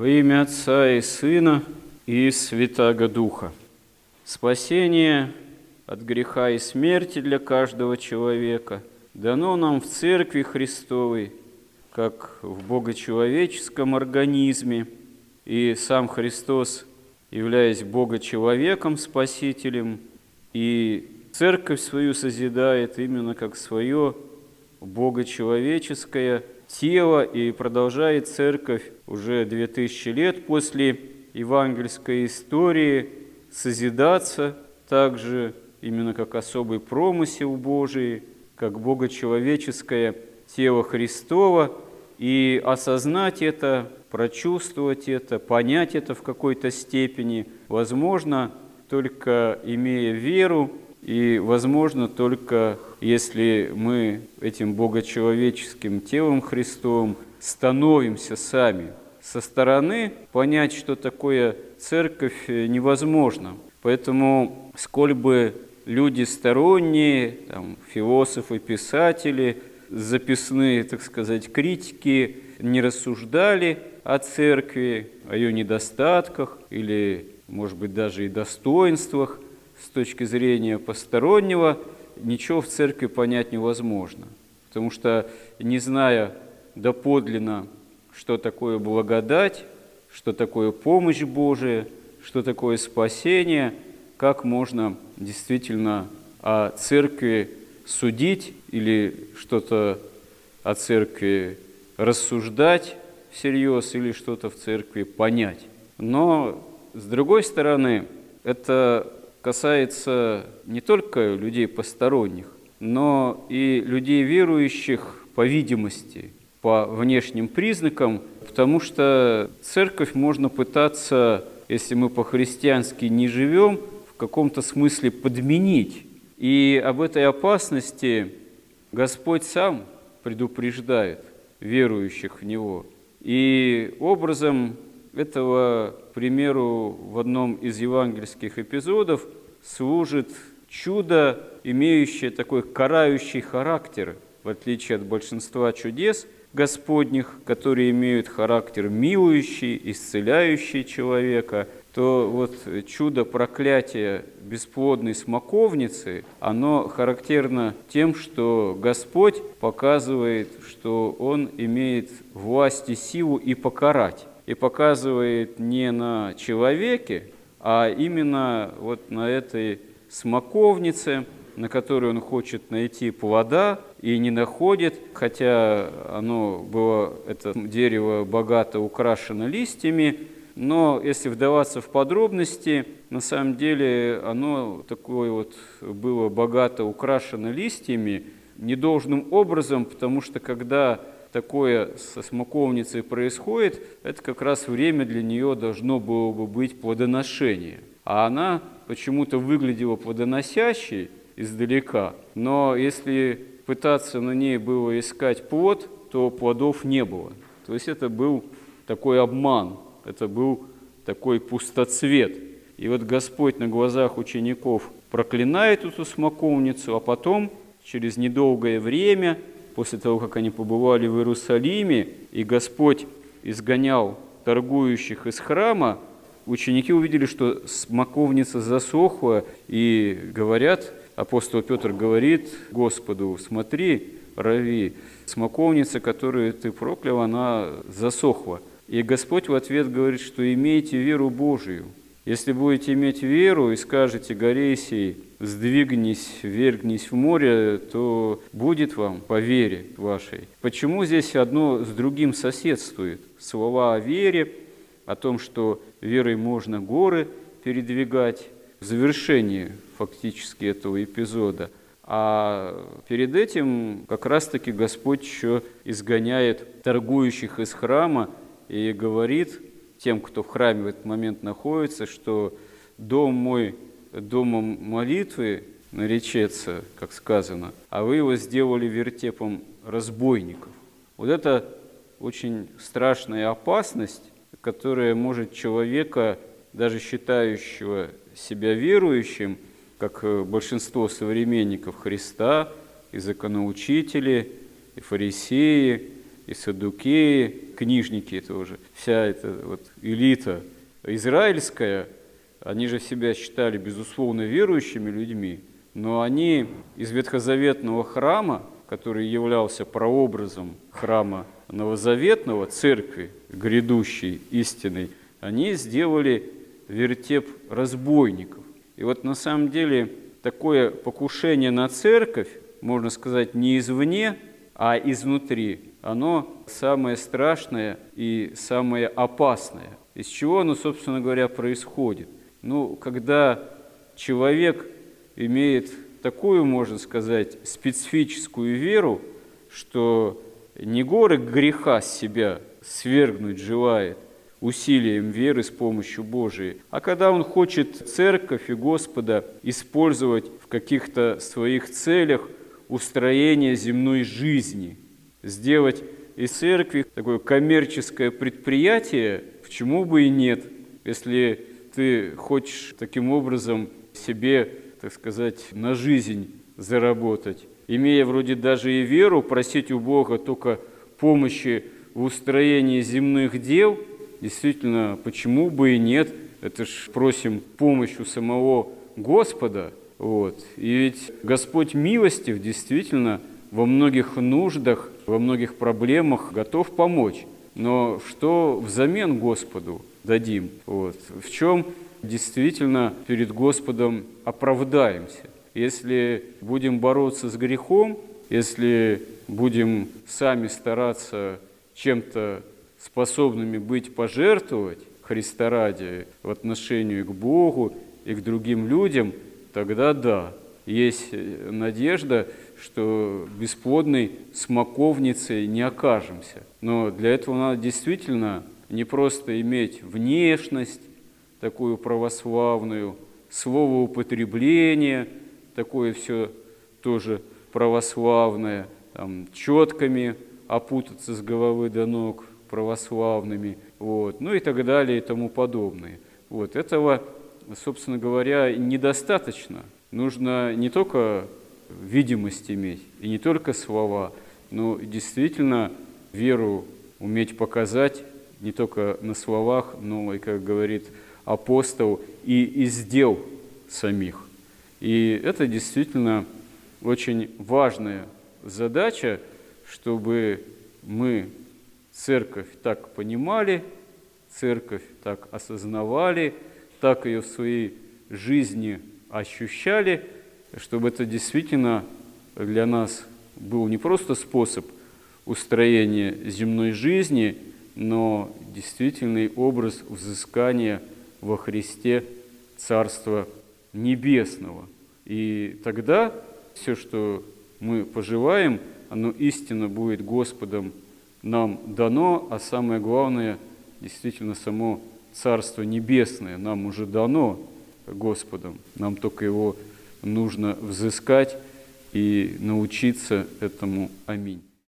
Во имя Отца и Сына и Святаго Духа. Спасение от греха и смерти для каждого человека дано нам в Церкви Христовой, как в богочеловеческом организме, и сам Христос, являясь богочеловеком, спасителем, и церковь свою созидает именно как свое богочеловеческое тело, и продолжает церковь уже две тысячи лет после евангельской истории созидаться также именно как особый промысел Божий, как богочеловеческое тело Христова, и осознать это, прочувствовать это, понять это в какой-то степени возможно только имея веру и, возможно, только если мы этим богочеловеческим телом Христовым становимся сами. Со стороны понять, что такое церковь, невозможно. Поэтому, сколь бы люди сторонние, там, философы, писатели, записные, так сказать, критики не рассуждали о церкви, о ее недостатках или, может быть, даже и достоинствах с точки зрения постороннего, ничего в церкви понять невозможно. Потому что, не зная доподлинно, что такое благодать, что такое помощь Божия, что такое спасение, как можно действительно о церкви судить или что-то о церкви рассуждать всерьез или что-то в церкви понять. Но, с другой стороны, это касается не только людей посторонних, но и людей верующих, по видимости, по внешним признакам, потому что церковь можно пытаться, если мы по-христиански не живем, в каком-то смысле подменить. И об этой опасности Господь сам предупреждает верующих в Него. И образом этого, примеру, в одном из евангельских эпизодов служит чудо, имеющее такой карающий характер, в отличие от большинства чудес Господних, которые имеют характер милующий, исцеляющий человека, то вот чудо проклятия бесплодной смоковницы, оно характерно тем, что Господь показывает, что Он имеет власть и силу и покарать и показывает не на человеке, а именно вот на этой смоковнице, на которой он хочет найти плода и не находит, хотя оно было, это дерево богато украшено листьями, но если вдаваться в подробности, на самом деле оно такое вот было богато украшено листьями недолжным образом, потому что когда такое со смоковницей происходит, это как раз время для нее должно было бы быть плодоношение. А она почему-то выглядела плодоносящей издалека, но если пытаться на ней было искать плод, то плодов не было. То есть это был такой обман, это был такой пустоцвет. И вот Господь на глазах учеников проклинает эту смоковницу, а потом, через недолгое время, после того, как они побывали в Иерусалиме, и Господь изгонял торгующих из храма, ученики увидели, что смоковница засохла, и говорят, апостол Петр говорит Господу, смотри, Рави, смоковница, которую ты проклял, она засохла. И Господь в ответ говорит, что имейте веру Божию. Если будете иметь веру и скажете горе сей, сдвигнись, вергнись в море, то будет вам по вере вашей. Почему здесь одно с другим соседствует? Слова о вере, о том, что верой можно горы передвигать, в завершении фактически этого эпизода. А перед этим как раз-таки Господь еще изгоняет торгующих из храма и говорит тем, кто в храме в этот момент находится, что дом мой домом молитвы наречется, как сказано, а вы его сделали вертепом разбойников. Вот это очень страшная опасность, которая может человека, даже считающего себя верующим, как большинство современников Христа, и законоучители, и фарисеи, и садукеи, книжники тоже, вся эта вот элита израильская, они же себя считали, безусловно, верующими людьми, но они из ветхозаветного храма, который являлся прообразом храма новозаветного, церкви, грядущей, истинной, они сделали вертеп разбойников. И вот на самом деле такое покушение на церковь, можно сказать, не извне, а изнутри, оно самое страшное и самое опасное. Из чего оно, собственно говоря, происходит? Ну, когда человек имеет такую, можно сказать, специфическую веру, что не горы греха с себя свергнуть желает усилием веры с помощью Божией, а когда он хочет церковь и Господа использовать в каких-то своих целях устроение земной жизни, сделать из церкви такое коммерческое предприятие, почему бы и нет, если ты хочешь таким образом себе, так сказать, на жизнь заработать, имея вроде даже и веру, просить у Бога только помощи в устроении земных дел, действительно, почему бы и нет, это ж просим помощь у самого Господа, вот. И ведь Господь милостив действительно во многих нуждах, во многих проблемах готов помочь. Но что взамен Господу дадим? Вот. В чем действительно перед Господом оправдаемся? Если будем бороться с грехом, если будем сами стараться чем-то способными быть пожертвовать Христа ради в отношении к Богу и к другим людям, тогда да, есть надежда, что бесплодной смоковницей не окажемся. Но для этого надо действительно не просто иметь внешность такую православную, слово употребление такое все тоже православное, там, четками опутаться с головы до ног православными, вот, ну и так далее и тому подобное. Вот, этого, собственно говоря, недостаточно. Нужно не только видимость иметь, и не только слова, но действительно веру уметь показать не только на словах, но и, как говорит апостол, и из дел самих. И это действительно очень важная задача, чтобы мы церковь так понимали, церковь так осознавали, так ее в своей жизни ощущали – чтобы это действительно для нас был не просто способ устроения земной жизни, но действительный образ взыскания во Христе Царства Небесного. И тогда все, что мы поживаем, оно истинно будет Господом нам дано, а самое главное, действительно, само Царство Небесное нам уже дано Господом. Нам только его нужно взыскать и научиться этому. Аминь.